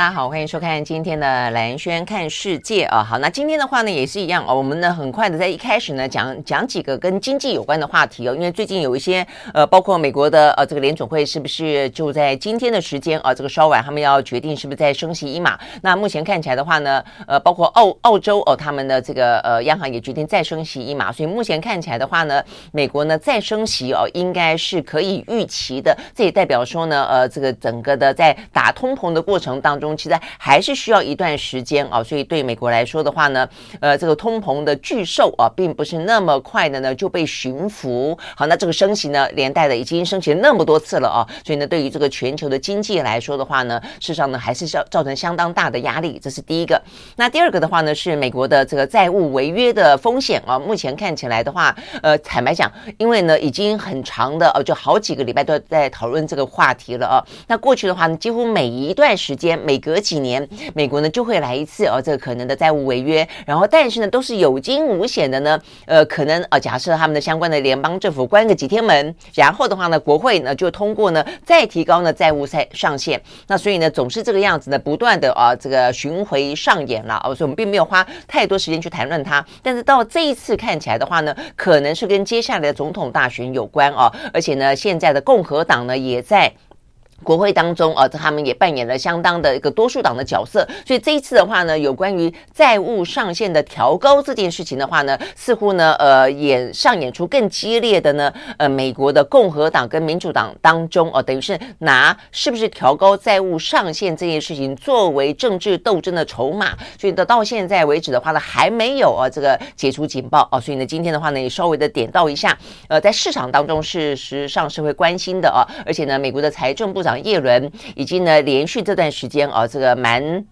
大家好，欢迎收看今天的兰轩看世界啊。好，那今天的话呢，也是一样哦。我们呢，很快的在一开始呢，讲讲几个跟经济有关的话题哦。因为最近有一些呃，包括美国的呃这个联总会是不是就在今天的时间啊，这个稍晚他们要决定是不是再升息一码？那目前看起来的话呢，呃，包括澳澳洲哦，他们的这个呃央行也决定再升息一码。所以目前看起来的话呢，美国呢再升息哦，应该是可以预期的。这也代表说呢，呃，这个整个的在打通膨的过程当中。其实还是需要一段时间啊，所以对美国来说的话呢，呃，这个通膨的巨兽啊，并不是那么快的呢就被驯服。好，那这个升息呢，连带的已经升息了那么多次了啊，所以呢，对于这个全球的经济来说的话呢，事实上呢，还是要造成相当大的压力。这是第一个。那第二个的话呢，是美国的这个债务违约的风险啊，目前看起来的话，呃，坦白讲，因为呢，已经很长的呃，就好几个礼拜都在讨论这个话题了啊。那过去的话呢，几乎每一段时间每隔几年，美国呢就会来一次哦，这个可能的债务违约，然后但是呢都是有惊无险的呢，呃，可能呃假设他们的相关的联邦政府关个几天门，然后的话呢，国会呢就通过呢再提高呢债务上上限，那所以呢总是这个样子呢，不断的啊这个巡回上演了哦，所以我们并没有花太多时间去谈论它，但是到这一次看起来的话呢，可能是跟接下来的总统大选有关哦，而且呢现在的共和党呢也在。国会当中啊，他们也扮演了相当的一个多数党的角色，所以这一次的话呢，有关于债务上限的调高这件事情的话呢，似乎呢，呃，演上演出更激烈的呢，呃，美国的共和党跟民主党当中哦，等于是拿是不是调高债务上限这件事情作为政治斗争的筹码，所以到到现在为止的话呢，还没有啊这个解除警报哦，所以呢，今天的话呢，也稍微的点到一下，呃，在市场当中事实上是会关心的啊，而且呢，美国的财政部长。叶伦已经呢连续这段时间啊，这个蛮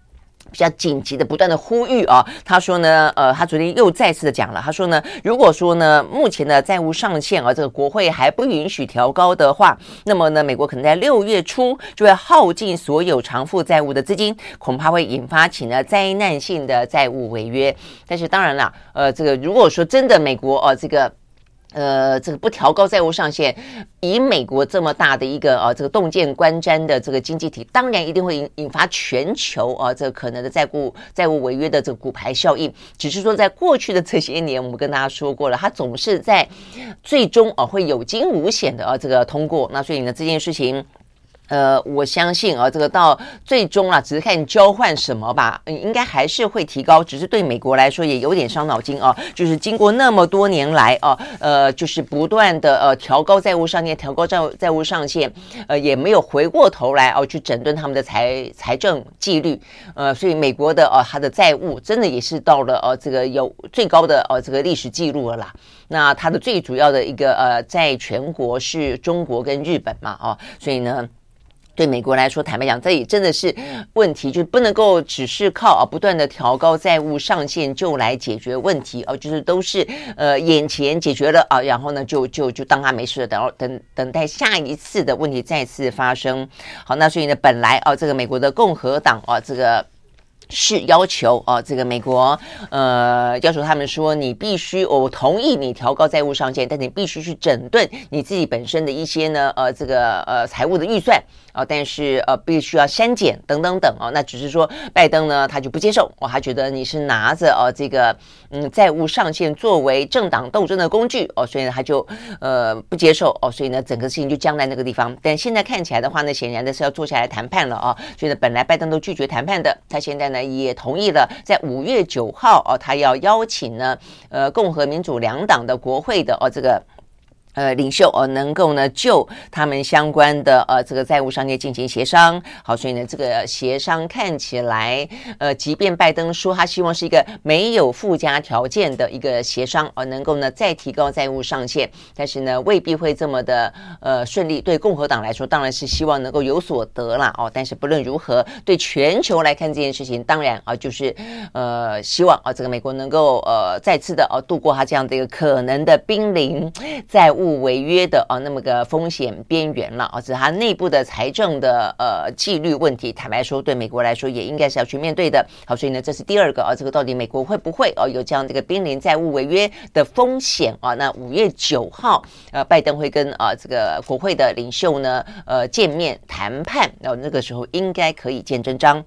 比较紧急的不断的呼吁啊，他说呢，呃，他昨天又再次的讲了，他说呢，如果说呢目前的债务上限啊，这个国会还不允许调高的话，那么呢，美国可能在六月初就会耗尽所有偿付债务的资金，恐怕会引发起呢灾难性的债务违约。但是当然了，呃，这个如果说真的美国呃这个。呃，这个不调高债务上限，以美国这么大的一个呃这个洞见观瞻的这个经济体，当然一定会引引发全球啊、这个可能的债务债务违约的这个骨牌效应。只是说，在过去的这些年，我们跟大家说过了，它总是在最终啊、会有惊无险的啊、这个通过。那所以呢，这件事情。呃，我相信啊，这个到最终啊，只是看你交换什么吧，应该还是会提高，只是对美国来说也有点伤脑筋啊。就是经过那么多年来啊，呃，就是不断的呃调高债务上限，调高债务债务上限，呃，也没有回过头来哦、啊、去整顿他们的财财政纪律，呃，所以美国的呃、它的债务真的也是到了呃、这个有最高的呃、这个历史记录了啦。那它的最主要的一个呃在全国是中国跟日本嘛，哦，所以呢。对美国来说，坦白讲，这也真的是问题，就不能够只是靠啊不断的调高债务上限就来解决问题哦，就是都是呃眼前解决了啊，然后呢就就就当他没事了，等等等待下一次的问题再次发生。好，那所以呢，本来啊这个美国的共和党啊这个。是要求啊，这个美国呃要求他们说，你必须我同意你调高债务上限，但你必须去整顿你自己本身的一些呢呃这个呃财务的预算啊、但是呃必须要删减等等等哦，那只是说拜登呢他就不接受，哦，他觉得你是拿着哦这个嗯债务上限作为政党斗争的工具哦，所以呢他就呃不接受哦，所以呢整个事情就僵在那个地方。但现在看起来的话呢，显然的是要坐下来谈判了啊，所以呢本来拜登都拒绝谈判的，他现在呢。也同意了，在五月九号哦，他要邀请呢，呃，共和民主两党的国会的哦，这个。呃，领袖呃，能够呢就他们相关的呃这个债务上限进行协商，好，所以呢这个协商看起来，呃，即便拜登说他希望是一个没有附加条件的一个协商，而能够呢再提高债务上限，但是呢未必会这么的呃顺利。对共和党来说，当然是希望能够有所得了哦。但是不论如何，对全球来看这件事情，当然啊就是呃希望啊这个美国能够呃再次的啊度过他这样的一个可能的濒临债务。务违约的啊那么个风险边缘了啊，只是它内部的财政的呃纪律问题，坦白说对美国来说也应该是要去面对的。好，所以呢这是第二个啊，这个到底美国会不会啊有这样这个濒临债务违约的风险啊？那五月九号呃拜登会跟啊这个国会的领袖呢呃见面谈判，然后那个时候应该可以见真章。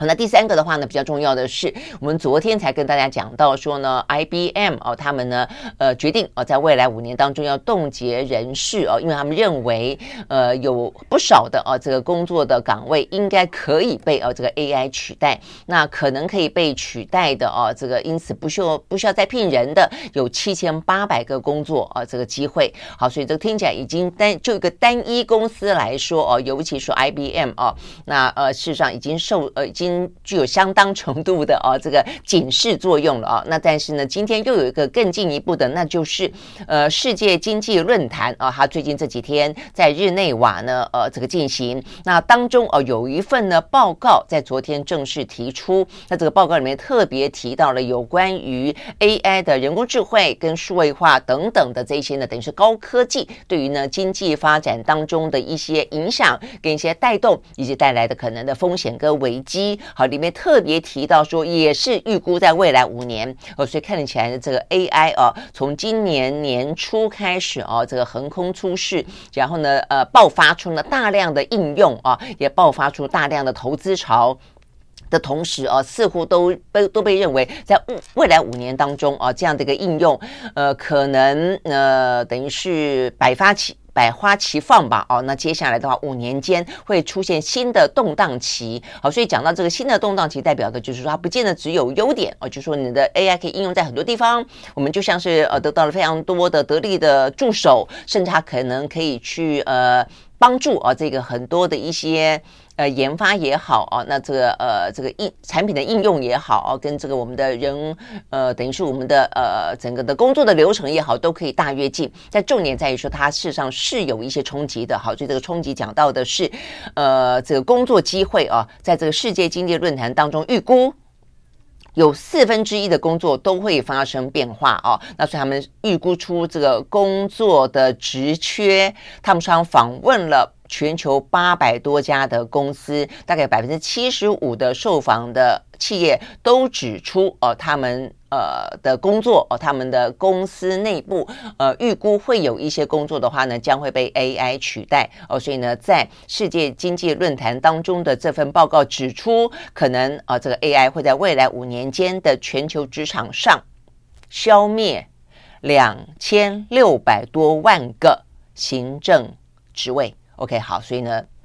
好，那第三个的话呢，比较重要的是，我们昨天才跟大家讲到说呢，IBM 哦，他们呢，呃，决定哦，在未来五年当中要冻结人事哦，因为他们认为，呃，有不少的哦，这个工作的岗位应该可以被哦这个 AI 取代，那可能可以被取代的哦，这个因此不需要不需要再聘人的有七千八百个工作啊，这个机会。好，所以这个听起来已经单就一个单一公司来说哦，尤其说 IBM 哦，那呃，事实上已经受呃已经。具有相当程度的啊，这个警示作用了啊。那但是呢，今天又有一个更进一步的，那就是呃，世界经济论坛啊，它最近这几天在日内瓦呢，呃，这个进行。那当中哦，有一份呢报告在昨天正式提出。那这个报告里面特别提到了有关于 AI 的人工智慧跟数位化等等的这些呢，等于是高科技对于呢经济发展当中的一些影响跟一些带动，以及带来的可能的风险跟危机。好，里面特别提到说，也是预估在未来五年哦，所以看起来的这个 AI 哦，从今年年初开始哦，这个横空出世，然后呢，呃，爆发出了大量的应用啊，也爆发出大量的投资潮的同时啊，似乎都被都被认为在未来五年当中啊，这样的一个应用，呃，可能呃，等于是百发齐。百花齐放吧，哦，那接下来的话，五年间会出现新的动荡期，好，所以讲到这个新的动荡期，代表的就是说它不见得只有优点哦，就是说你的 AI 可以应用在很多地方，我们就像是呃得到了非常多的得力的助手，甚至它可能可以去呃帮助啊这个很多的一些。呃，研发也好啊，那这个呃，这个应产品的应用也好啊，跟这个我们的人呃，等于是我们的呃，整个的工作的流程也好，都可以大跃进。但重点在于说，它事实上是有一些冲击的。好，所以这个冲击讲到的是，呃，这个工作机会啊，在这个世界经济论坛当中预估有四分之一的工作都会发生变化啊。那所以他们预估出这个工作的职缺，他们上访问了。全球八百多家的公司，大概百分之七十五的受访的企业都指出，哦，他们呃的工作，哦，他们的公司内部，呃，预估会有一些工作的话呢，将会被 AI 取代，哦，所以呢，在世界经济论坛当中的这份报告指出，可能啊，这个 AI 会在未来五年间的全球职场上消灭两千六百多万个行政职位。OK，好，所以呢。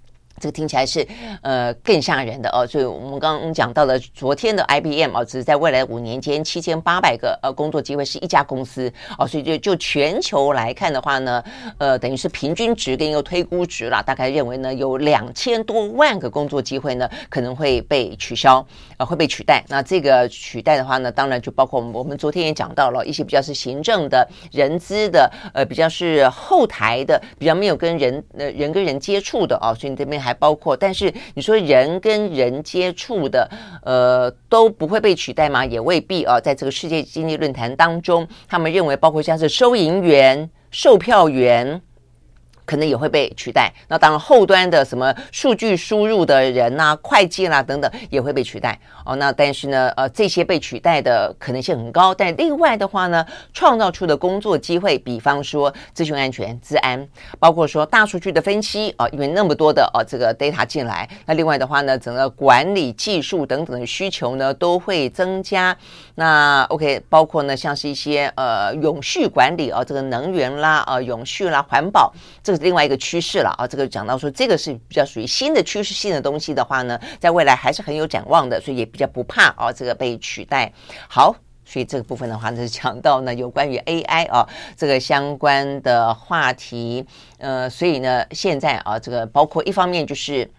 这个听起来是呃更吓人的哦，所以我们刚刚讲到了昨天的 IBM 哦，只是在未来五年间七千八百个呃工作机会是一家公司哦，所以就就全球来看的话呢，呃等于是平均值跟一个推估值啦，大概认为呢有两千多万个工作机会呢可能会被取消呃会被取代。那这个取代的话呢，当然就包括我们我们昨天也讲到了一些比较是行政的人资的呃比较是后台的比较没有跟人呃人跟人接触的哦，所以你这边。还包括，但是你说人跟人接触的，呃，都不会被取代吗？也未必啊。在这个世界经济论坛当中，他们认为，包括像是收银员、售票员。可能也会被取代。那当然，后端的什么数据输入的人呐、会计啦等等也会被取代哦。那但是呢，呃，这些被取代的可能性很高。但另外的话呢，创造出的工作机会，比方说资讯安全、资安，包括说大数据的分析啊、因为那么多的哦这个 data 进来。那另外的话呢，整个管理技术等等的需求呢都会增加。那 OK，包括呢像是一些呃永续管理啊、哦，这个能源啦啊、永续啦环保这。是另外一个趋势了啊，这个讲到说这个是比较属于新的趋势性的东西的话呢，在未来还是很有展望的，所以也比较不怕啊这个被取代。好，所以这个部分的话呢，是 讲到呢有关于 AI 啊这个相关的话题，呃，所以呢现在啊这个包括一方面就是。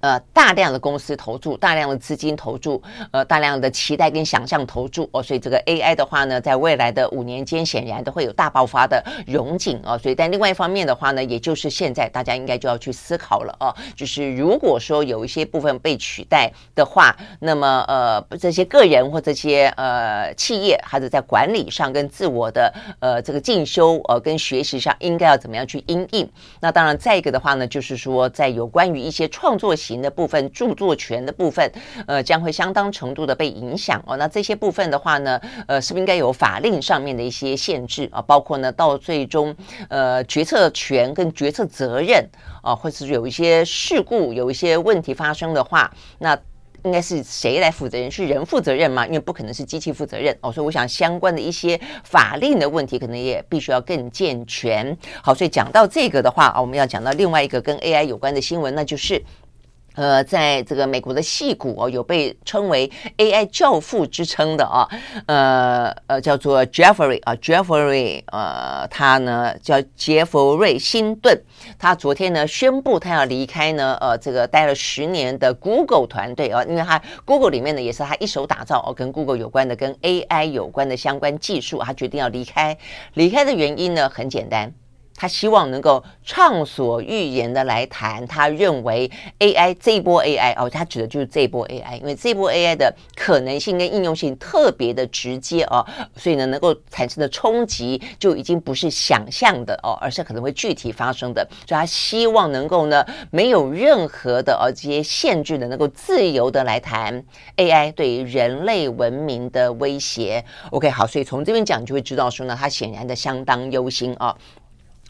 呃，大量的公司投注，大量的资金投注，呃，大量的期待跟想象投注哦，所以这个 AI 的话呢，在未来的五年间，显然都会有大爆发的荣景哦。所以，但另外一方面的话呢，也就是现在大家应该就要去思考了哦，就是如果说有一些部分被取代的话，那么呃，这些个人或这些呃企业，还是在管理上跟自我的呃这个进修呃跟学习上，应该要怎么样去因应？那当然，再一个的话呢，就是说在有关于一些创作性。型的部分，著作权的部分，呃，将会相当程度的被影响哦。那这些部分的话呢，呃，是不是应该有法令上面的一些限制啊？包括呢，到最终，呃，决策权跟决策责任啊，或是有一些事故、有一些问题发生的话，那应该是谁来负责任？是人负责任吗？因为不可能是机器负责任哦。所以我想相关的一些法令的问题，可能也必须要更健全。好，所以讲到这个的话啊，我们要讲到另外一个跟 AI 有关的新闻，那就是。呃，在这个美国的戏谷哦，有被称为 AI 教父之称的啊，呃呃，叫做 Jeffrey 啊，Jeffrey，呃，他呢叫杰弗瑞·辛顿，他昨天呢宣布他要离开呢，呃，这个待了十年的 Google 团队啊，因为他 Google 里面呢也是他一手打造哦，跟 Google 有关的、跟 AI 有关的相关技术，他决定要离开。离开的原因呢很简单。他希望能够畅所欲言的来谈，他认为 AI 这一波 AI 哦，他指的就是这一波 AI，因为这波 AI 的可能性跟应用性特别的直接哦，所以呢，能够产生的冲击就已经不是想象的哦，而是可能会具体发生的。所以他希望能够呢，没有任何的哦这些限制的，能够自由的来谈 AI 对于人类文明的威胁。OK，好，所以从这边讲，就会知道说呢，他显然的相当忧心啊。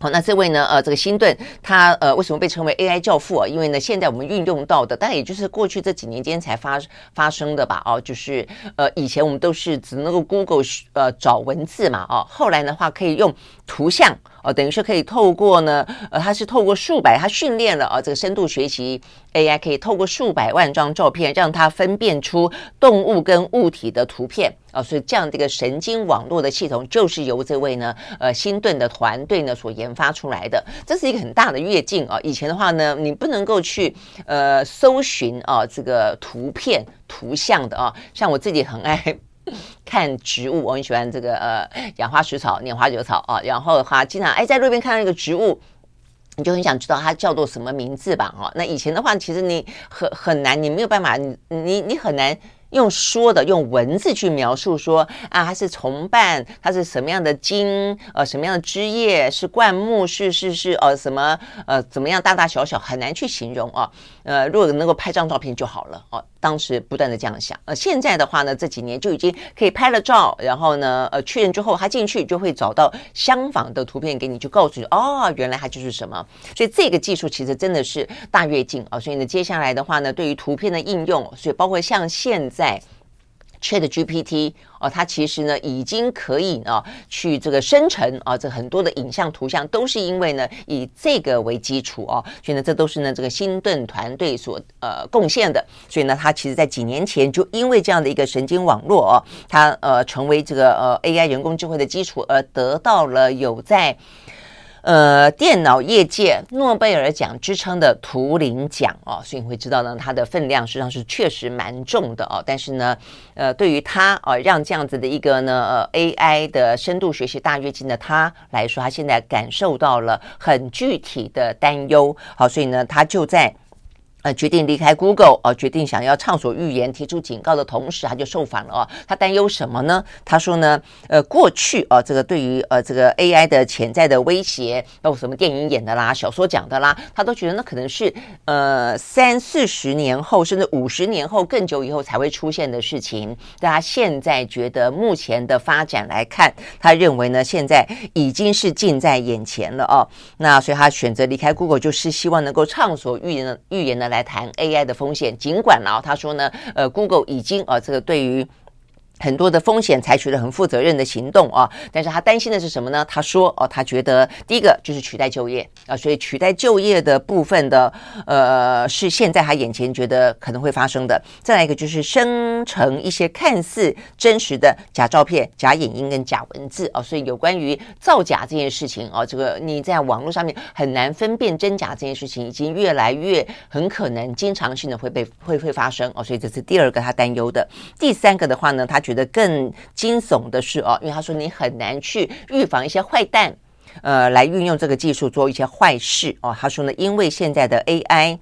好，那这位呢？呃，这个辛顿，他呃，为什么被称为 AI 教父啊？因为呢，现在我们运用到的，但也就是过去这几年间才发发生的吧？哦，就是呃，以前我们都是只能够 Google 呃找文字嘛，哦，后来的话可以用图像。哦，等于是可以透过呢，呃，它是透过数百，它训练了啊，这个深度学习 AI 可以透过数百万张照片，让它分辨出动物跟物体的图片啊，所以这样的一个神经网络的系统，就是由这位呢，呃，新顿的团队呢所研发出来的，这是一个很大的跃进啊。以前的话呢，你不能够去呃搜寻啊这个图片图像的啊，像我自己很爱。看植物，我很喜欢这个呃养花、食草、拈花惹草啊。然后的话，经常哎在路边看到一个植物，你就很想知道它叫做什么名字吧？哈，那以前的话，其实你很很难，你没有办法，你你很难。用说的，用文字去描述说啊，它是丛蔓，它是什么样的茎，呃，什么样的枝叶，是灌木，是是是，呃，什么呃，怎么样，大大小小很难去形容啊。呃，如果能够拍张照片就好了哦。当时不断的这样想，呃，现在的话呢，这几年就已经可以拍了照，然后呢，呃，确认之后，他进去就会找到相仿的图片给你，就告诉你哦，原来它就是什么。所以这个技术其实真的是大跃进啊。所以呢，接下来的话呢，对于图片的应用，所以包括像现在。ChatGPT 哦，它其实呢已经可以呢去这个生成啊，这很多的影像图像都是因为呢以这个为基础哦，所以呢这都是呢这个新顿团队所呃贡献的。所以呢，它其实在几年前就因为这样的一个神经网络哦，它呃成为这个呃 AI 人工智慧的基础，而得到了有在。呃，电脑业界诺贝尔奖之称的图灵奖哦，所以你会知道呢，它的分量实际上是确实蛮重的哦。但是呢，呃，对于他啊，让这样子的一个呢，呃，AI 的深度学习大跃进的他来说，他现在感受到了很具体的担忧。好，所以呢，他就在。呃，决定离开 Google，呃，决定想要畅所欲言，提出警告的同时，他就受访了哦。他担忧什么呢？他说呢，呃，过去啊，这个对于呃这个 AI 的潜在的威胁，包括什么电影演的啦、小说讲的啦，他都觉得那可能是呃三四十年后，甚至五十年后更久以后才会出现的事情。但他现在觉得目前的发展来看，他认为呢，现在已经是近在眼前了哦。那所以他选择离开 Google，就是希望能够畅所欲言的欲言的。来谈 AI 的风险，尽管呢，他说呢，呃，Google 已经呃，这个对于很多的风险采取了很负责任的行动啊，但是他担心的是什么呢？他说哦，他觉得第一个就是取代就业啊，所以取代就业的部分的呃是现在他眼前觉得可能会发生的。再来一个就是生成一些看似真实的假照片、假影音跟假文字啊，所以有关于造假这件事情啊，这个你在网络上面很难分辨真假这件事情，已经越来越很可能经常性的会被会会发生哦，所以这是第二个他担忧的。第三个的话呢，他。觉觉得更惊悚的是哦，因为他说你很难去预防一些坏蛋，呃，来运用这个技术做一些坏事哦。他说呢，因为现在的 AI，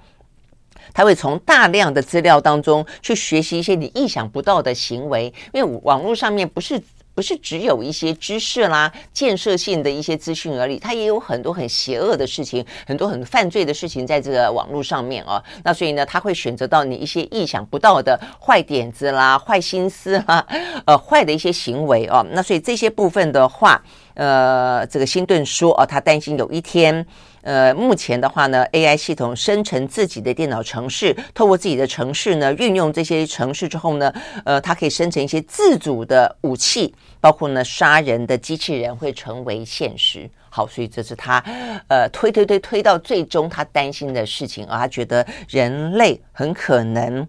他会从大量的资料当中去学习一些你意想不到的行为，因为网络上面不是。不是只有一些知识啦、建设性的一些资讯而已，它也有很多很邪恶的事情，很多很犯罪的事情在这个网络上面哦。那所以呢，他会选择到你一些意想不到的坏点子啦、坏心思啦、呃坏的一些行为哦。那所以这些部分的话，呃，这个辛顿说哦，他担心有一天。呃，目前的话呢，AI 系统生成自己的电脑程式，透过自己的程式呢，运用这些程式之后呢，呃，它可以生成一些自主的武器，包括呢杀人的机器人会成为现实。好，所以这是他呃推推推推到最终他担心的事情啊，他觉得人类很可能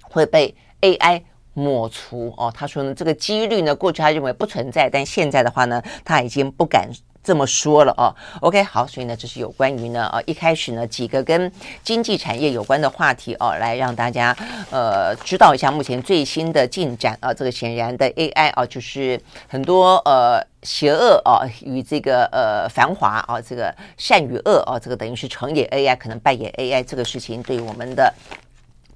会被 AI 抹除哦。他说呢，这个几率呢，过去他认为不存在，但现在的话呢，他已经不敢。这么说了哦，OK，好，所以呢，这是有关于呢，呃，一开始呢，几个跟经济产业有关的话题哦，来让大家呃知道一下目前最新的进展啊。这个显然的 AI 啊，就是很多呃邪恶啊与这个呃繁华啊，这个善与恶啊，这个等于是成也 AI，可能败也 AI，这个事情对我们的。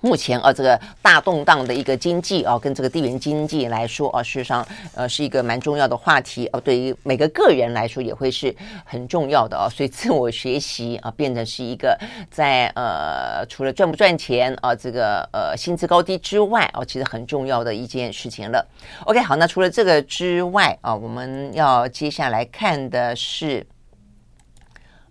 目前啊，这个大动荡的一个经济啊，跟这个地缘经济来说啊，事实上呃是一个蛮重要的话题啊，对于每个个人来说也会是很重要的啊，所以自我学习啊，变成是一个在呃除了赚不赚钱啊，这个呃薪资高低之外啊，其实很重要的一件事情了。OK，好，那除了这个之外啊，我们要接下来看的是。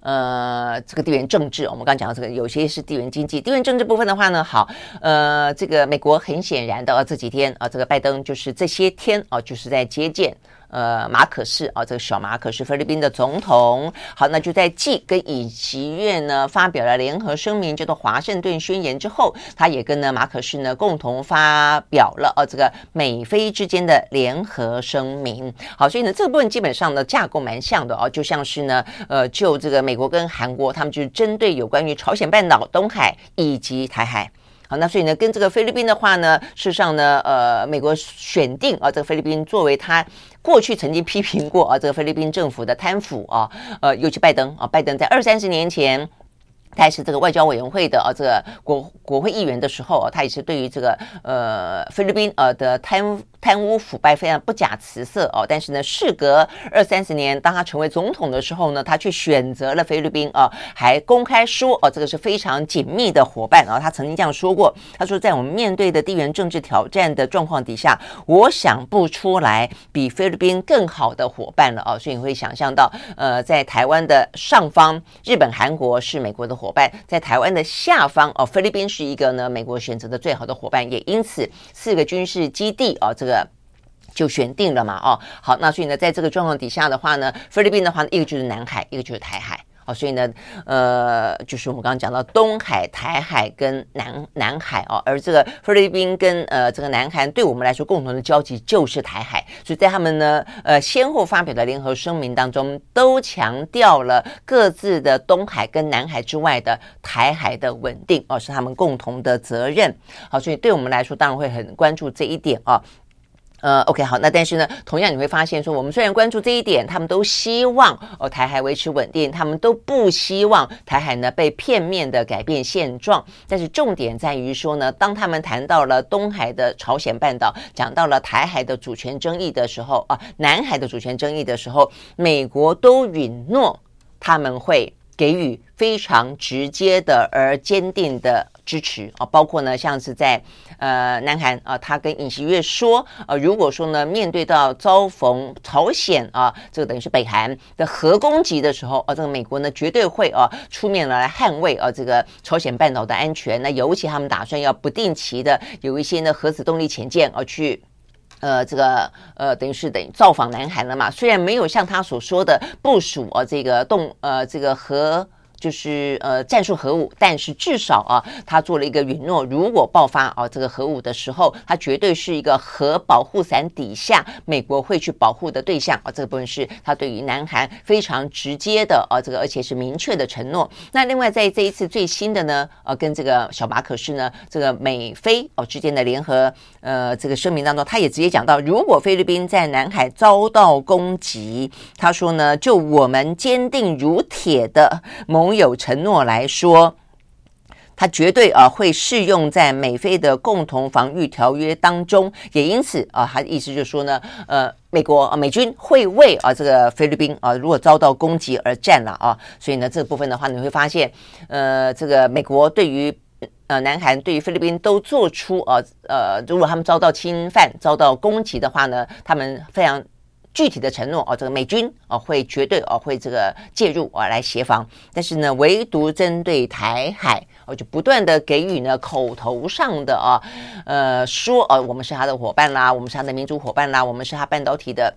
呃，这个地缘政治，我们刚刚讲到这个，有些是地缘经济。地缘政治部分的话呢，好，呃，这个美国很显然的，这几天啊，这个拜登就是这些天啊，就是在接见。呃，马可仕啊，这个小马可是菲律宾的总统。好，那就在继跟尹锡悦呢发表了联合声明，叫做华盛顿宣言之后，他也跟呢马可仕呢共同发表了呃这个美菲之间的联合声明。好，所以呢这个部分基本上呢架构蛮像的哦，就像是呢呃就这个美国跟韩国，他们就是针对有关于朝鲜半岛、东海以及台海。好，那所以呢，跟这个菲律宾的话呢，事实上呢，呃，美国选定啊，这个菲律宾作为他过去曾经批评过啊，这个菲律宾政府的贪腐啊，呃，尤其拜登啊，拜登在二三十年前。他也是这个外交委员会的啊，这个国国会议员的时候啊，他也是对于这个呃菲律宾呃的贪贪污腐败非常不假辞色哦。但是呢，事隔二三十年，当他成为总统的时候呢，他却选择了菲律宾啊，还公开说哦，这个是非常紧密的伙伴啊。他曾经这样说过，他说在我们面对的地缘政治挑战的状况底下，我想不出来比菲律宾更好的伙伴了啊。所以你会想象到，呃，在台湾的上方，日本、韩国是美国的。伙伴在台湾的下方哦，菲律宾是一个呢美国选择的最好的伙伴，也因此四个军事基地哦，这个就选定了嘛哦，好，那所以呢，在这个状况底下的话呢，菲律宾的话呢，一个就是南海，一个就是台海。哦，所以呢，呃，就是我们刚刚讲到东海、台海跟南南海哦，而这个菲律宾跟呃这个南韩对我们来说共同的交集就是台海，所以在他们呢呃先后发表的联合声明当中，都强调了各自的东海跟南海之外的台海的稳定哦，是他们共同的责任。好，所以对我们来说，当然会很关注这一点啊。呃，OK，好，那但是呢，同样你会发现说，我们虽然关注这一点，他们都希望哦台海维持稳定，他们都不希望台海呢被片面的改变现状。但是重点在于说呢，当他们谈到了东海的朝鲜半岛，讲到了台海的主权争议的时候啊，南海的主权争议的时候，美国都允诺他们会给予非常直接的而坚定的支持啊，包括呢，像是在呃南韩啊，他跟尹锡悦说，呃，如果说呢面对到遭逢朝鲜啊，这个等于是北韩的核攻击的时候，啊，这个美国呢绝对会啊出面来捍卫啊这个朝鲜半岛的安全。那尤其他们打算要不定期的有一些呢核子动力潜舰啊去。呃，这个呃，等于是等于造访南韩了嘛？虽然没有像他所说的部署啊，这个动呃，这个核。就是呃战术核武，但是至少啊，他做了一个允诺，如果爆发啊这个核武的时候，他绝对是一个核保护伞底下美国会去保护的对象啊。这个部分是他对于南韩非常直接的啊，这个而且是明确的承诺。那另外在这一次最新的呢，呃、啊，跟这个小马可是呢，这个美菲哦、之间的联合呃这个声明当中，他也直接讲到，如果菲律宾在南海遭到攻击，他说呢，就我们坚定如铁的盟。有承诺来说，他绝对啊会适用在美菲的共同防御条约当中，也因此啊，他的意思就是说呢，呃，美国啊美军会为啊这个菲律宾啊如果遭到攻击而战了啊，所以呢这部分的话，你会发现，呃，这个美国对于呃南韩对于菲律宾都做出啊呃，如果他们遭到侵犯、遭到攻击的话呢，他们非常。具体的承诺哦，这个美军哦会绝对哦会这个介入啊来协防，但是呢，唯独针对台海，哦就不断的给予呢口头上的啊，呃说哦我们是他的伙伴啦，我们是他的民主伙伴啦，我们是他半导体的。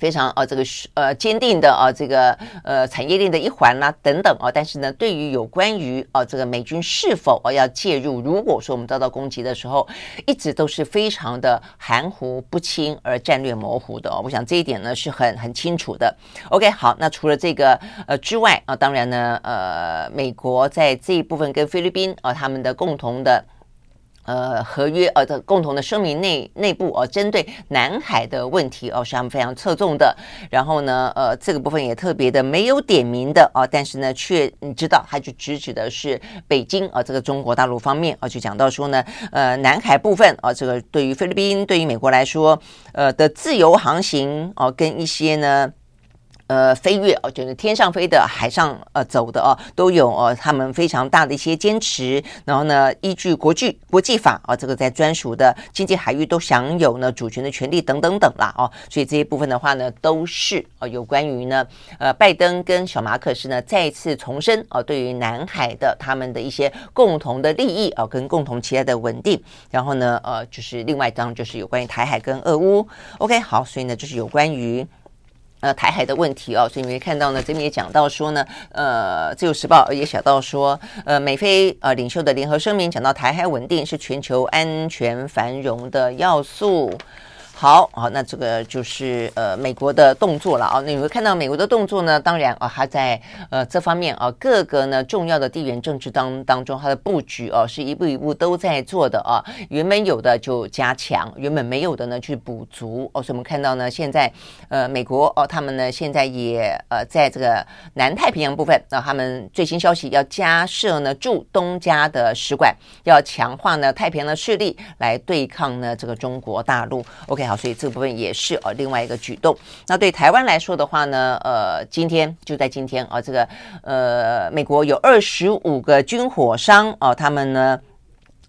非常呃这个呃坚定的啊，这个呃产业链的一环啦、等等啊，但是呢，对于有关于啊这个美军是否啊要介入，如果说我们遭到攻击的时候，一直都是非常的含糊不清而战略模糊的哦。我想这一点呢是很很清楚的。OK，好，那除了这个呃之外啊，当然呢呃美国在这一部分跟菲律宾啊他们的共同的。呃，合约呃的共同的声明内内部呃，针对南海的问题哦，是他们非常侧重的。然后呢，呃，这个部分也特别的没有点名的啊，但是呢，却你知道，他就直指的是北京啊，这个中国大陆方面啊，就讲到说呢，呃，南海部分啊，这个对于菲律宾、对于美国来说，呃的自由航行啊，跟一些呢。呃，飞跃哦，就是天上飞的、海上呃走的哦，都有哦，他们非常大的一些坚持。然后呢，依据国际国际法啊，这个在专属的经济海域都享有呢主权的权利等等等啦哦。所以这些部分的话呢，都是呃有关于呢呃拜登跟小马可仕呢再次重申哦，对于南海的他们的一些共同的利益啊，跟共同期待的稳定。然后呢，呃，就是另外一张就是有关于台海跟俄乌。OK，好，所以呢，就是有关于。呃，台海的问题哦，所以你们看到呢，这边也讲到说呢，呃，《自由时报》也写到说，呃，美菲呃领袖的联合声明讲到台海稳定是全球安全繁荣的要素。好，好，那这个就是呃美国的动作了啊。那你会看到美国的动作呢，当然啊，它在呃这方面啊，各个呢重要的地缘政治当当中，它的布局哦、啊、是一步一步都在做的啊。原本有的就加强，原本没有的呢去补足哦。所以我们看到呢，现在呃美国哦、他们呢现在也呃在这个南太平洋部分，那、他们最新消息要加设呢驻东加的使馆，要强化呢太平洋的势力来对抗呢这个中国大陆。OK。好，所以这部分也是呃另外一个举动。那对台湾来说的话呢，呃，今天就在今天啊，这个呃，美国有二十五个军火商啊，他们呢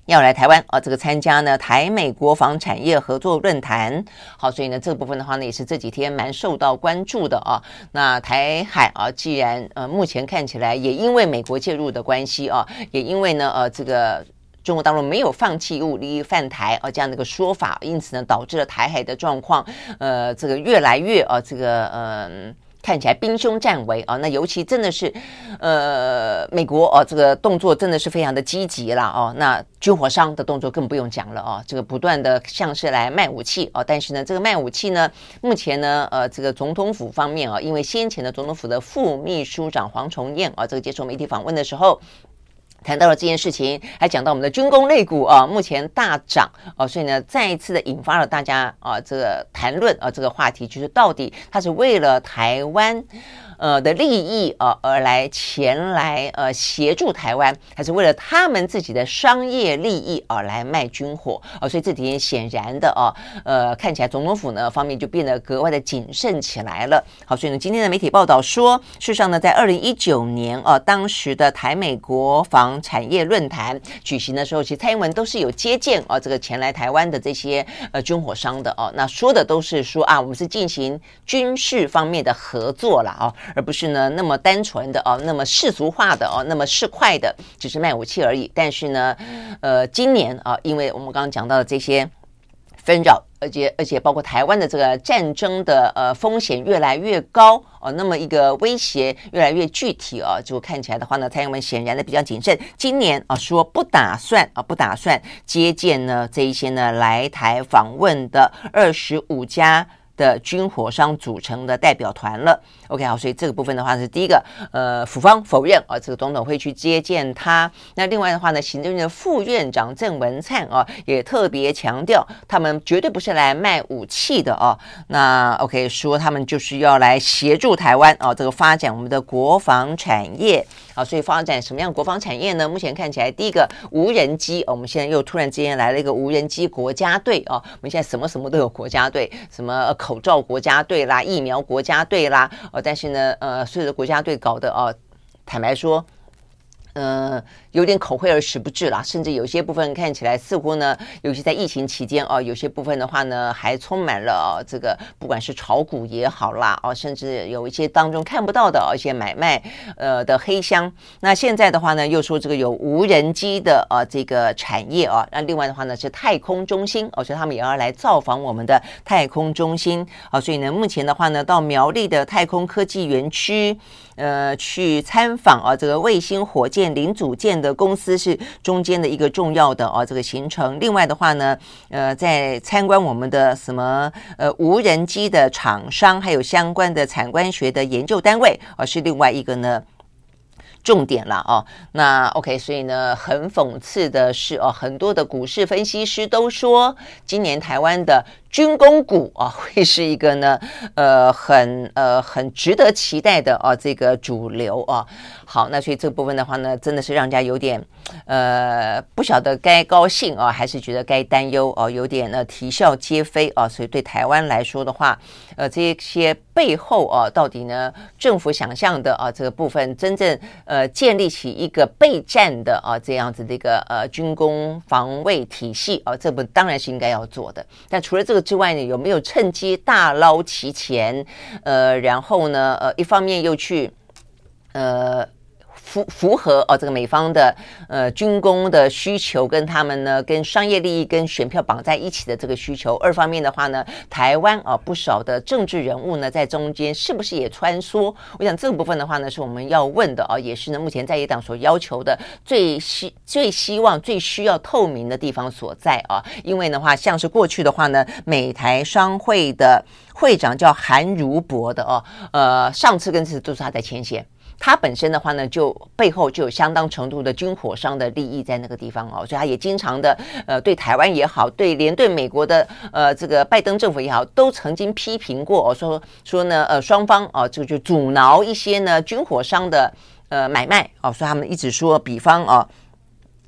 要来台湾啊，这个参加呢台美国防产业合作论坛。好，所以呢这部分的话呢，也是这几天蛮受到关注的啊。那台海啊，既然呃目前看起来也因为美国介入的关系啊，也因为呢呃这个。中国大陆没有放弃武力犯台啊，这样的一个说法，因此呢，导致了台海的状况，呃，这个越来越啊，这个嗯、呃，看起来兵凶战危啊。那尤其真的是，呃，美国啊，这个动作真的是非常的积极了哦。那军火商的动作更不用讲了啊，这个不断的像是来卖武器啊。但是呢，这个卖武器呢，目前呢，呃，这个总统府方面啊，因为先前的总统府的副秘书长黄崇彦啊，这个接受媒体访问的时候。谈到了这件事情，还讲到我们的军工类股啊，目前大涨啊，所以呢，再一次的引发了大家啊这个谈论啊这个话题，就是到底它是为了台湾。呃的利益呃而来前来呃协助台湾，还是为了他们自己的商业利益而来卖军火哦，所以这天显然的哦，呃看起来总统府呢方面就变得格外的谨慎起来了。好，所以呢今天的媒体报道说，事实上呢在二零一九年啊，当时的台美国防产业论坛举行的时候，其实蔡英文都是有接见啊这个前来台湾的这些呃军火商的哦，那说的都是说啊我们是进行军事方面的合作了啊。而不是呢那么单纯的哦，那么世俗化的哦，那么市侩的，只是卖武器而已。但是呢，呃，今年啊，因为我们刚刚讲到的这些。纷扰，而且而且包括台湾的这个战争的呃风险越来越高哦，那么一个威胁越来越具体哦，就看起来的话呢，蔡英文显然的比较谨慎，今年啊说不打算啊不打算接见呢这一些呢来台访问的二十五家。的军火商组成的代表团了，OK 好，所以这个部分的话是第一个，呃，府方否认啊，这个总统会去接见他。那另外的话呢，行政院的副院长郑文灿啊，也特别强调，他们绝对不是来卖武器的啊。那 OK 说他们就是要来协助台湾啊，这个发展我们的国防产业啊。所以发展什么样国防产业呢？目前看起来，第一个无人机，我们现在又突然之间来了一个无人机国家队啊。我们现在什么什么都有国家队，什么口罩国家队啦，疫苗国家队啦，但是呢，呃，随着国家队搞的啊，坦白说，呃。有点口惠而实不至啦，甚至有些部分看起来似乎呢，尤其在疫情期间哦，有些部分的话呢，还充满了哦，这个不管是炒股也好啦，哦，甚至有一些当中看不到的哦，一些买卖呃的黑箱。那现在的话呢，又说这个有无人机的呃这个产业啊，那另外的话呢是太空中心哦，所以他们也要来造访我们的太空中心啊，所以呢，目前的话呢，到苗栗的太空科技园区呃去参访啊，这个卫星火箭零组件。的公司是中间的一个重要的哦，这个行程。另外的话呢，呃，在参观我们的什么呃无人机的厂商，还有相关的产官学的研究单位，而、是另外一个呢重点了哦。那 OK，所以呢，很讽刺的是哦，很多的股市分析师都说，今年台湾的。军工股啊，会是一个呢，呃，很呃很值得期待的啊，这个主流啊。好，那所以这部分的话呢，真的是让人家有点呃不晓得该高兴啊，还是觉得该担忧啊，有点呢啼笑皆非啊。所以对台湾来说的话，呃，这些背后啊，到底呢政府想象的啊这个部分，真正呃建立起一个备战的啊这样子的一个呃军工防卫体系啊，这不当然是应该要做的。但除了这个。之外呢，有没有趁机大捞其钱？呃，然后呢，呃，一方面又去，呃。符符合哦，这个美方的呃军工的需求，跟他们呢跟商业利益跟选票绑在一起的这个需求。二方面的话呢，台湾啊不少的政治人物呢在中间是不是也穿梭？我想这个部分的话呢是我们要问的啊，也是呢目前在野党所要求的最希最希望最需要透明的地方所在啊。因为的话，像是过去的话呢，美台商会的会长叫韩如博的哦，呃，上次跟这次都是他在牵线。他本身的话呢，就背后就有相当程度的军火商的利益在那个地方哦，所以他也经常的呃对台湾也好，对连对美国的呃这个拜登政府也好，都曾经批评过哦，说说呢呃双方哦这个就阻挠一些呢军火商的呃买卖哦，所以他们一直说，比方哦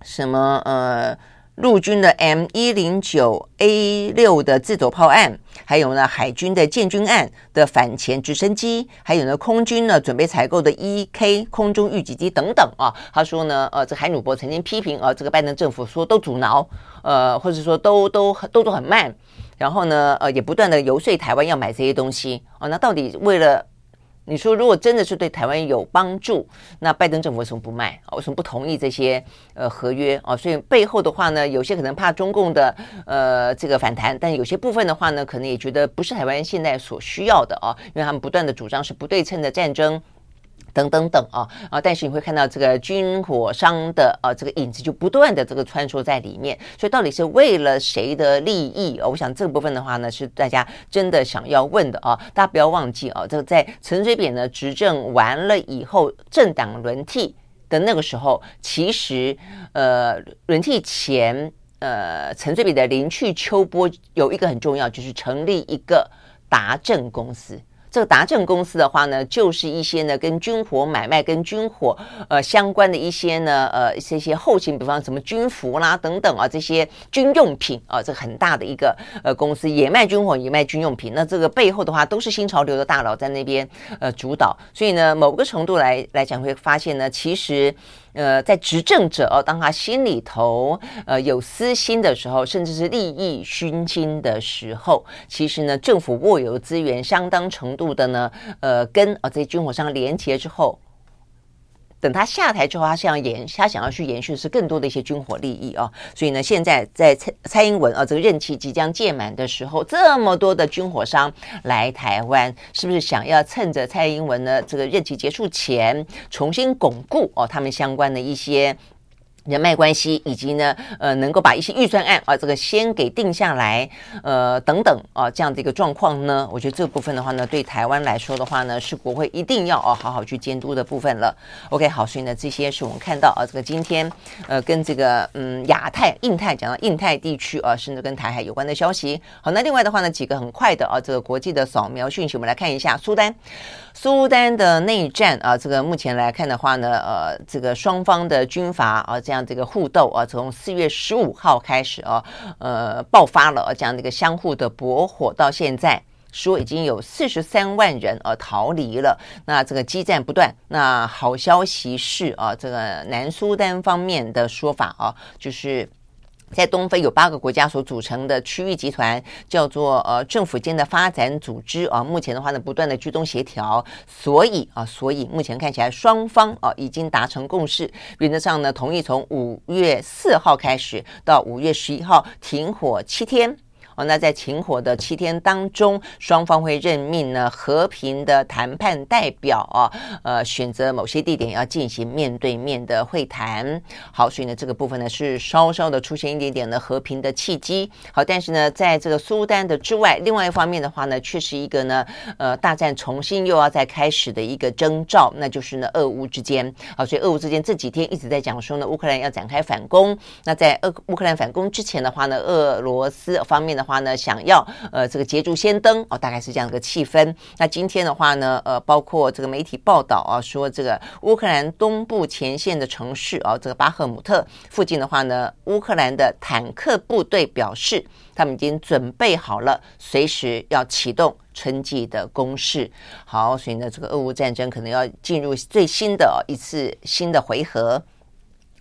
什么呃。陆军的 M 一零九 A 六的自走炮案，还有呢海军的建军案的反潜直升机，还有呢空军呢准备采购的 EK 空中预警机等等啊。他说呢，呃，这海努伯曾经批评啊，这个拜登政府说都阻挠，呃，或者说都都动作很慢，然后呢，呃，也不断的游说台湾要买这些东西啊。那到底为了？你说，如果真的是对台湾有帮助，那拜登政府为什么不卖啊？为什么不同意这些呃合约啊？所以背后的话呢，有些可能怕中共的呃这个反弹，但有些部分的话呢，可能也觉得不是台湾现在所需要的啊，因为他们不断的主张是不对称的战争。等等等啊啊！但是你会看到这个军火商的啊这个影子就不断的这个穿梭在里面，所以到底是为了谁的利益？我想这部分的话呢，是大家真的想要问的啊！大家不要忘记啊，这个在陈水扁呢执政完了以后，政党轮替的那个时候，其实呃轮替前呃陈水扁的临去秋波有一个很重要，就是成立一个达政公司。这个达正公司的话呢，就是一些呢跟军火买卖、跟军火呃相关的一些呢呃这些后勤，比方什么军服啦等等啊，这些军用品啊，这很大的一个呃公司，也卖军火，也卖军用品。那这个背后的话，都是新潮流的大佬在那边呃主导。所以呢，某个程度来来讲，会发现呢，其实。呃，在执政者哦，当他心里头呃有私心的时候，甚至是利益熏心的时候，其实呢，政府握有资源相当程度的呢，呃，跟啊这些军火商连接之后，等他下台之后，他想要延，他想要去延续的是更多的一些军火利益哦。所以呢，现在在蔡蔡英文啊这个任期即将届满的时候，这么多的军火商来台湾，是不是想要趁着蔡英文呢这个任期结束前，重新巩固哦他们相关的一些。人脉关系，以及呢，呃，能够把一些预算案啊，这个先给定下来，呃，等等啊，这样的一个状况呢，我觉得这部分的话呢，对台湾来说的话呢，是国会一定要哦好好去监督的部分了。OK，好，所以呢，这些是我们看到啊，这个今天呃，跟这个嗯亚太、印太讲到印太地区啊，甚至跟台海有关的消息。好，那另外的话呢，几个很快的啊，这个国际的扫描讯息，我们来看一下苏丹。苏丹的内战啊，这个目前来看的话呢，呃，这个双方的军阀啊，这样这个互斗啊，从四月十五号开始啊，呃，爆发了这样的一个相互的驳火，到现在说已经有四十三万人啊逃离了。那这个激战不断。那好消息是啊，这个南苏丹方面的说法啊，就是。在东非有八个国家所组成的区域集团，叫做呃政府间的发展组织啊。目前的话呢，不断的居中协调，所以啊，所以目前看起来双方啊已经达成共识，原则上呢同意从五月四号开始到五月十一号停火七天。哦，那在停火的七天当中，双方会任命呢和平的谈判代表啊，呃，选择某些地点要进行面对面的会谈。好，所以呢，这个部分呢是稍稍的出现一点点的和平的契机。好，但是呢，在这个苏丹的之外，另外一方面的话呢，却是一个呢，呃，大战重新又要再开始的一个征兆，那就是呢，俄乌之间。好，所以俄乌之间这几天一直在讲说呢，乌克兰要展开反攻。那在俄乌克兰反攻之前的话呢，俄罗斯方面的。话呢，想要呃这个捷足先登哦，大概是这样一个气氛。那今天的话呢，呃，包括这个媒体报道啊，说这个乌克兰东部前线的城市啊，这个巴赫姆特附近的话呢，乌克兰的坦克部队表示，他们已经准备好了，随时要启动春季的攻势。好，所以呢，这个俄乌战争可能要进入最新的一次新的回合。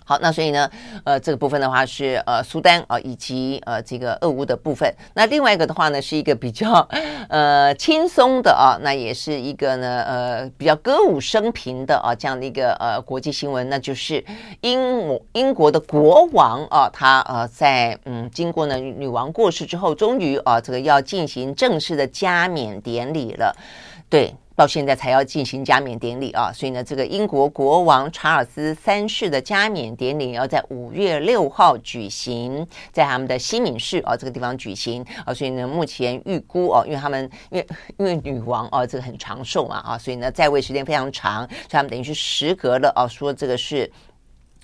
好，那所以呢，呃，这个部分的话是呃苏丹啊、以及呃这个俄乌的部分。那另外一个的话呢，是一个比较 呃轻松的啊，那也是一个呢呃比较歌舞升平的啊这样的一个呃国际新闻，那就是英英国的国王啊，他呃在嗯经过呢女王过世之后，终于啊这个要进行正式的加冕典礼了，对。到现在才要进行加冕典礼啊，所以呢，这个英国国王查尔斯三世的加冕典礼要在五月六号举行，在他们的西敏市啊这个地方举行啊，所以呢，目前预估哦，因为他们因为因为女王啊这个很长寿嘛啊，所以呢在位时间非常长，所以他们等于是时隔了啊，说这个是。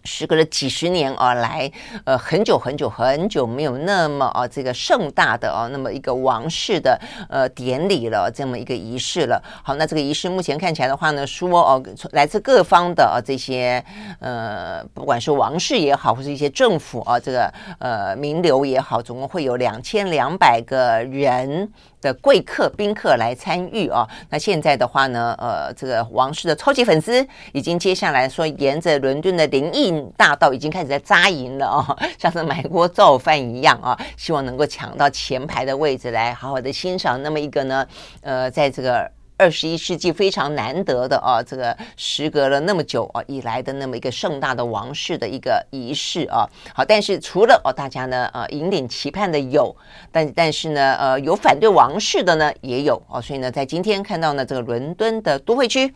时隔了几十年而来，呃，很久很久很久没有那么啊，这个盛大的啊，那么一个王室的呃典礼了，这么一个仪式了。好，那这个仪式目前看起来的话呢，说哦，来自各方的啊这些呃，不管是王室也好，或是一些政府啊，这个呃名流也好，总共会有两千两百个人。的贵客宾客来参与哦，那现在的话呢，呃，这个王室的超级粉丝已经接下来说，沿着伦敦的灵荫大道已经开始在扎营了哦，像是买锅造饭一样啊，希望能够抢到前排的位置来好好的欣赏。那么一个呢，呃，在这个。二十一世纪非常难得的啊，这个时隔了那么久啊以来的那么一个盛大的王室的一个仪式啊，好，但是除了哦大家呢呃引领期盼的有，但但是呢呃有反对王室的呢也有哦，所以呢在今天看到呢这个伦敦的都会区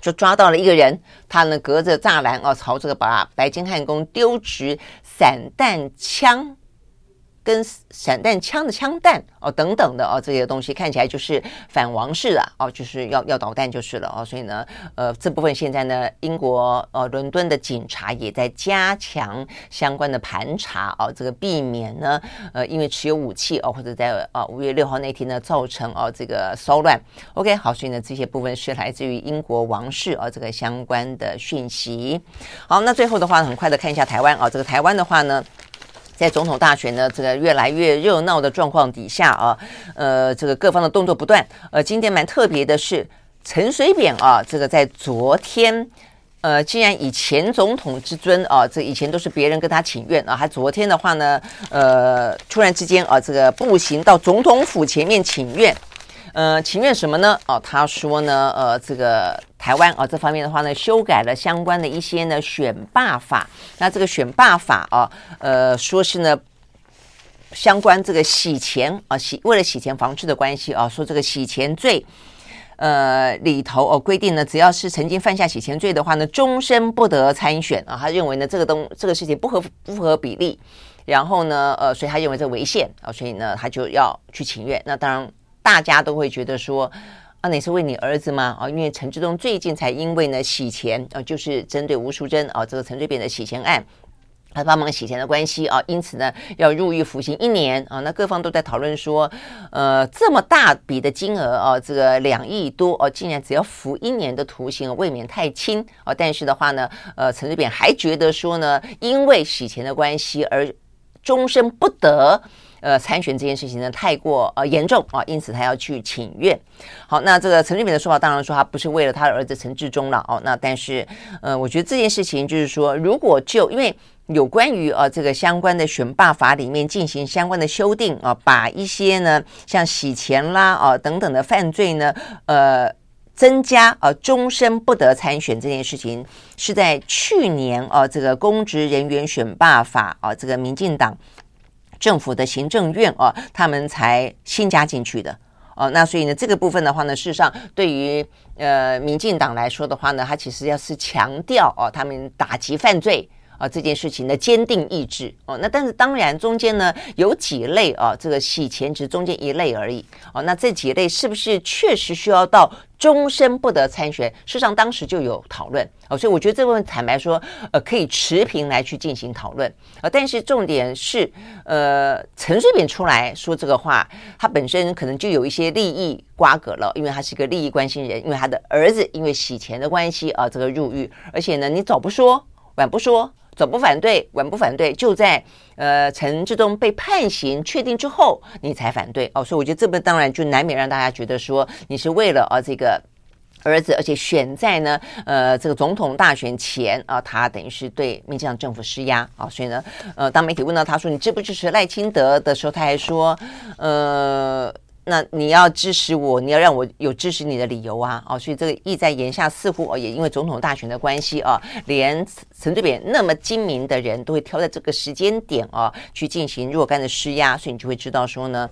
就抓到了一个人，他呢隔着栅栏啊朝这个把白金汉宫丢掷散弹枪。跟散弹枪的枪弹哦等等的哦这些东西看起来就是反王室啊哦就是要要导弹就是了哦所以呢呃这部分现在呢英国呃伦敦的警察也在加强相关的盘查哦这个避免呢呃因为持有武器哦或者在啊五月六号那天呢造成哦这个骚乱 OK 好所以呢这些部分是来自于英国王室哦这个相关的讯息好那最后的话很快的看一下台湾啊这个台湾的话呢。在总统大选呢，这个越来越热闹的状况底下啊，呃，这个各方的动作不断。呃，今天蛮特别的是，陈水扁啊，这个在昨天，呃，竟然以前总统之尊啊，这以前都是别人跟他请愿啊，他昨天的话呢，呃，突然之间啊，这个步行到总统府前面请愿。呃，情愿什么呢？哦，他说呢，呃，这个台湾啊、哦、这方面的话呢，修改了相关的一些呢选罢法。那这个选罢法啊，呃，说是呢。相关这个洗钱啊，洗为了洗钱防治的关系啊，说这个洗钱罪，呃里头哦规定呢，只要是曾经犯下洗钱罪的话呢，终身不得参选啊。他认为呢，这个东这个事情不合不合比例，然后呢，呃，所以他认为这违宪啊，所以呢，他就要去请愿。那当然，大家都会觉得说啊，你是为你儿子吗？啊，因为陈志东最近才因为呢洗钱啊，就是针对吴淑珍啊这个陈水扁的洗钱案。他帮忙洗钱的关系啊，因此呢要入狱服刑一年啊。那各方都在讨论说，呃，这么大笔的金额啊，这个两亿多哦，竟然只要服一年的徒刑，未免太轻啊。但是的话呢，呃，陈水扁还觉得说呢，因为洗钱的关系而终身不得呃参选这件事情呢太过呃严重啊，因此他要去请愿。好，那这个陈水扁的说法当然说他不是为了他的儿子陈志忠了哦。那但是呃，我觉得这件事情就是说，如果就因为。有关于呃这个相关的选罢法里面进行相关的修订啊，把一些呢像洗钱啦啊等等的犯罪呢呃增加啊终身不得参选这件事情，是在去年啊这个公职人员选罢法啊这个民进党政府的行政院啊他们才新加进去的哦，那所以呢这个部分的话呢，事实上对于呃民进党来说的话呢，他其实要是强调哦他们打击犯罪。啊，这件事情的坚定意志哦，那但是当然中间呢有几类啊，这个洗钱只中间一类而已哦，那这几类是不是确实需要到终身不得参选？事实上当时就有讨论哦，所以我觉得这部分坦白说，呃，可以持平来去进行讨论啊。但是重点是，呃，陈水扁出来说这个话，他本身可能就有一些利益瓜葛了，因为他是一个利益关心人，因为他的儿子因为洗钱的关系啊，这个入狱，而且呢，你早不说，晚不说。早不反对，晚不反对，就在呃陈志东被判刑确定之后，你才反对哦。所以我觉得这不当然就难免让大家觉得说你是为了啊这个儿子，而且选在呢呃这个总统大选前啊，他等于是对民进党政府施压啊。所以呢呃当媒体问到他说你支不支持赖清德的时候，他还说呃。那你要支持我，你要让我有支持你的理由啊！哦，所以这个意在言下，似乎哦，也因为总统大选的关系啊，连陈水扁那么精明的人都会挑在这个时间点啊，去进行若干的施压，所以你就会知道说呢。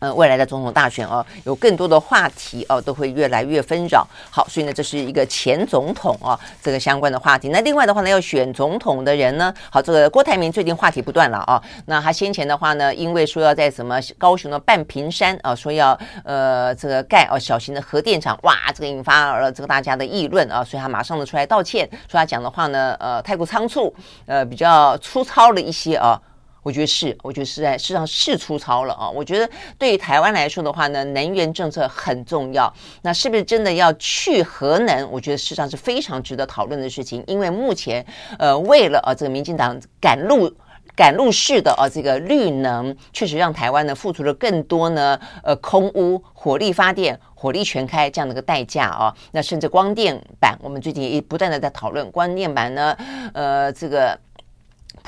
呃，未来的总统大选哦，有更多的话题哦，都会越来越纷扰。好，所以呢，这是一个前总统哦，这个相关的话题。那另外的话呢，要选总统的人呢，好，这个郭台铭最近话题不断了啊。那他先前的话呢，因为说要在什么高雄的半屏山啊，说要呃这个盖哦小型的核电厂，哇，这个引发了这个大家的议论啊，所以他马上的出来道歉，说他讲的话呢，呃，太过仓促，呃，比较粗糙了一些啊。我觉得是，我觉得是在事实上是粗糙了啊！我觉得对于台湾来说的话呢，能源政策很重要。那是不是真的要去核能？我觉得事实上是非常值得讨论的事情。因为目前，呃，为了啊这个民进党赶路赶路式的啊这个绿能，确实让台湾呢付出了更多呢呃空污、火力发电、火力全开这样的一个代价啊。那甚至光电板，我们最近也不断的在讨论光电板呢，呃这个。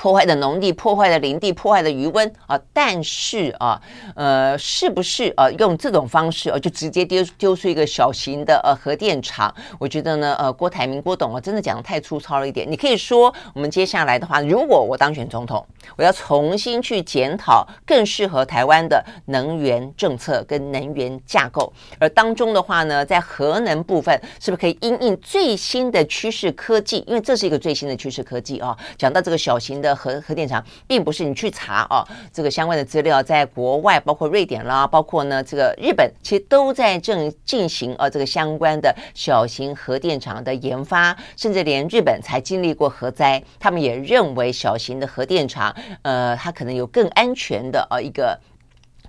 破坏的农地，破坏的林地，破坏的余温啊！但是啊，呃，是不是呃、啊、用这种方式呃、啊、就直接丢丢出一个小型的呃核电厂？我觉得呢，呃，郭台铭郭董啊，真的讲的太粗糙了一点。你可以说，我们接下来的话，如果我当选总统，我要重新去检讨更适合台湾的能源政策跟能源架构，而当中的话呢，在核能部分，是不是可以因应最新的趋势科技？因为这是一个最新的趋势科技啊。讲到这个小型。的核核电厂，并不是你去查哦，这个相关的资料在国外，包括瑞典啦，包括呢这个日本，其实都在正进行呃这个相关的小型核电厂的研发，甚至连日本才经历过核灾，他们也认为小型的核电厂，呃，它可能有更安全的呃一个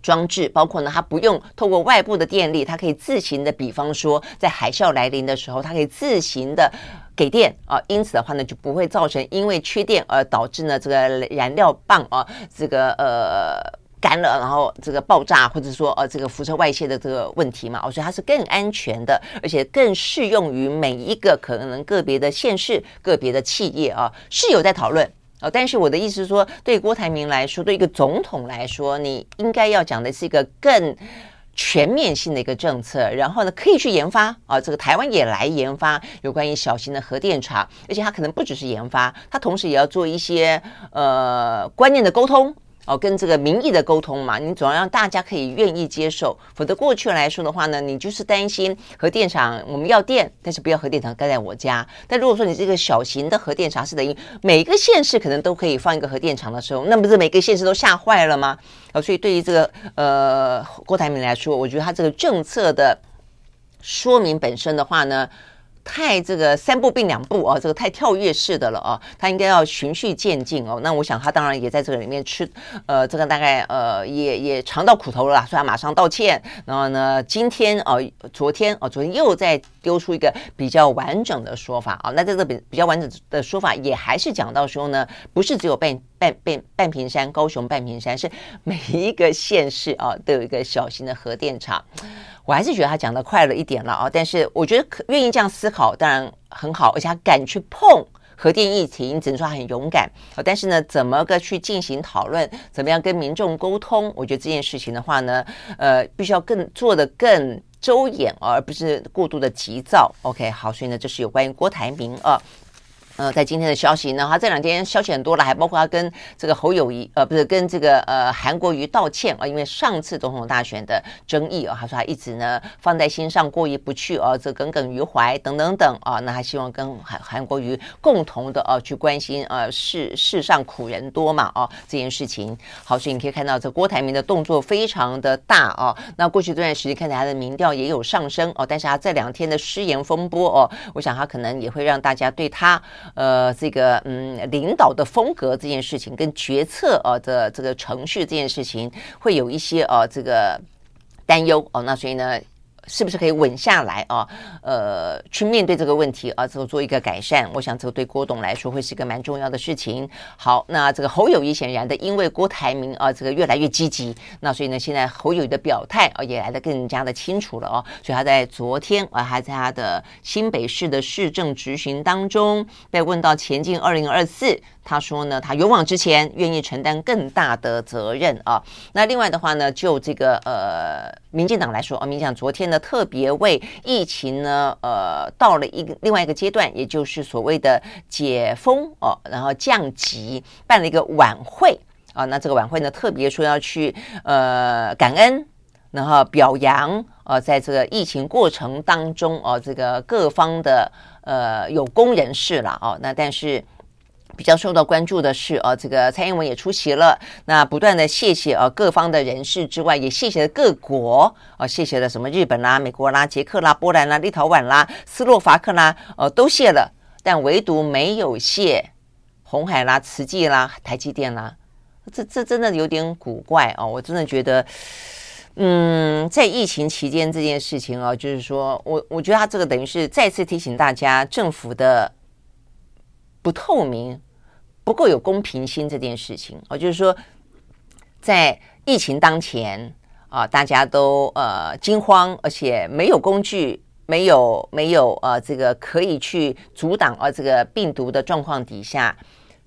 装置，包括呢它不用透过外部的电力，它可以自行的，比方说在海啸来临的时候，它可以自行的。给电啊，因此的话呢，就不会造成因为缺电而导致呢这个燃料棒啊这个呃干了，然后这个爆炸，或者说呃这个辐射外泄的这个问题嘛。我觉得它是更安全的，而且更适用于每一个可能个别的县市、个别的企业啊，是有在讨论啊。但是我的意思是说，对郭台铭来说，对一个总统来说，你应该要讲的是一个更全面性的一个政策，然后呢，可以去研发啊，这个台湾也来研发有关于小型的核电厂，而且它可能不只是研发，它同时也要做一些呃观念的沟通。哦，跟这个民意的沟通嘛，你总要让大家可以愿意接受，否则过去来说的话呢，你就是担心核电厂我们要电，但是不要核电厂盖在我家。但如果说你这个小型的核电厂是等于每个县市可能都可以放一个核电厂的时候，那不是每个县市都吓坏了吗？哦，所以对于这个呃郭台铭来说，我觉得他这个政策的说明本身的话呢。太这个三步并两步哦，这个太跳跃式的了啊，他应该要循序渐进哦。那我想他当然也在这个里面吃，呃，这个大概呃也也尝到苦头了啦，所以他马上道歉。然后呢，今天哦，昨天哦，昨天又在丢出一个比较完整的说法啊。那在这个比比较完整的说法也还是讲到说呢，不是只有半半半半屏山，高雄半屏山是每一个县市啊都有一个小型的核电厂。我还是觉得他讲的快了一点了啊，但是我觉得可愿意这样思考当然很好，而且他敢去碰核电议题，你只能说他很勇敢。但是呢，怎么个去进行讨论，怎么样跟民众沟通，我觉得这件事情的话呢，呃，必须要更做得更周延，而不是过度的急躁。OK，好，所以呢，这是有关于郭台铭啊。呃，在今天的消息呢，他这两天消息很多了，还包括他跟这个侯友谊，呃，不是跟这个呃韩国瑜道歉啊、因为上次总统大选的争议啊、他说他一直呢放在心上，过意不去啊，这、耿耿于怀等等等啊、那他希望跟韩韩国瑜共同的啊、去关心、呃，世世上苦人多嘛啊、这件事情。好，所以你可以看到这郭台铭的动作非常的大啊、那过去这段时间看起来他的民调也有上升哦、但是他这两天的失言风波哦、我想他可能也会让大家对他。呃，这个嗯，领导的风格这件事情，跟决策啊的这个程序这件事情，会有一些啊这个担忧哦。那所以呢，是不是可以稳下来啊？呃，去面对这个问题啊，之后做一个改善。我想这个对郭董来说会是一个蛮重要的事情。好，那这个侯友谊显然的，因为郭台铭啊，这个越来越积极，那所以呢，现在侯友谊的表态啊也来得更加的清楚了哦。所以他在昨天啊，还在他的新北市的市政执行当中被问到前进二零二四。他说呢，他勇往直前，愿意承担更大的责任啊。那另外的话呢，就这个呃，民进党来说啊，民进党昨天呢特别为疫情呢呃到了一个另外一个阶段，也就是所谓的解封哦，然后降级，办了一个晚会啊。那这个晚会呢，特别说要去呃感恩，然后表扬呃，在这个疫情过程当中哦，这个各方的呃有功人士了哦。那但是。比较受到关注的是，呃，这个蔡英文也出席了，那不断的谢谢呃各方的人士之外，也谢谢了各国，呃，谢谢了什么日本啦、美国啦、捷克啦、波兰啦、立陶宛啦、斯洛伐克啦，呃，都谢了，但唯独没有谢红海啦、慈济啦、台积电啦，这这真的有点古怪哦，我真的觉得，嗯，在疫情期间这件事情啊，就是说我我觉得他这个等于是再次提醒大家政府的。不透明，不够有公平心这件事情，哦，就是说，在疫情当前啊，大家都呃惊慌，而且没有工具，没有没有呃这个可以去阻挡呃这个病毒的状况底下，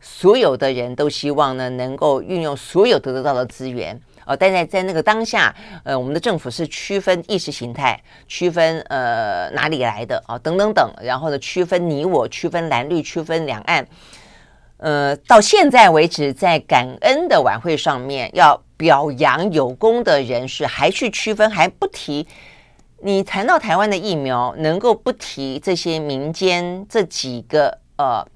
所有的人都希望呢能够运用所有得到的资源。哦，但在在那个当下，呃，我们的政府是区分意识形态，区分呃哪里来的啊、哦，等等等，然后呢，区分你我，区分蓝绿，区分两岸。呃，到现在为止，在感恩的晚会上面，要表扬有功的人士，还去区分，还不提。你谈到台湾的疫苗，能够不提这些民间这几个呃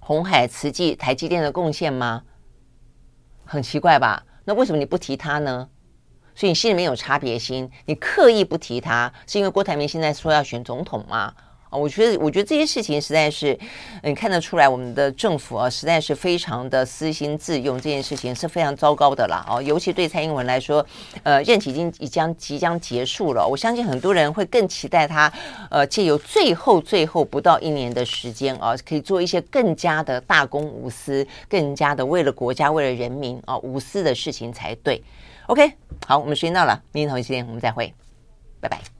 红海、慈济、台积电的贡献吗？很奇怪吧？那为什么你不提他呢？所以你心里面有差别心，你刻意不提他，是因为郭台铭现在说要选总统吗？啊，我觉得，我觉得这些事情实在是，你看得出来，我们的政府啊，实在是非常的私心自用，这件事情是非常糟糕的啦。哦，尤其对蔡英文来说，呃，任期已经已将即将结束了，我相信很多人会更期待他，呃，借由最后最后不到一年的时间啊，可以做一些更加的大公无私，更加的为了国家、为了人民啊无私的事情才对。OK，好，我们时间到了，明天同一时间我们再会，拜拜。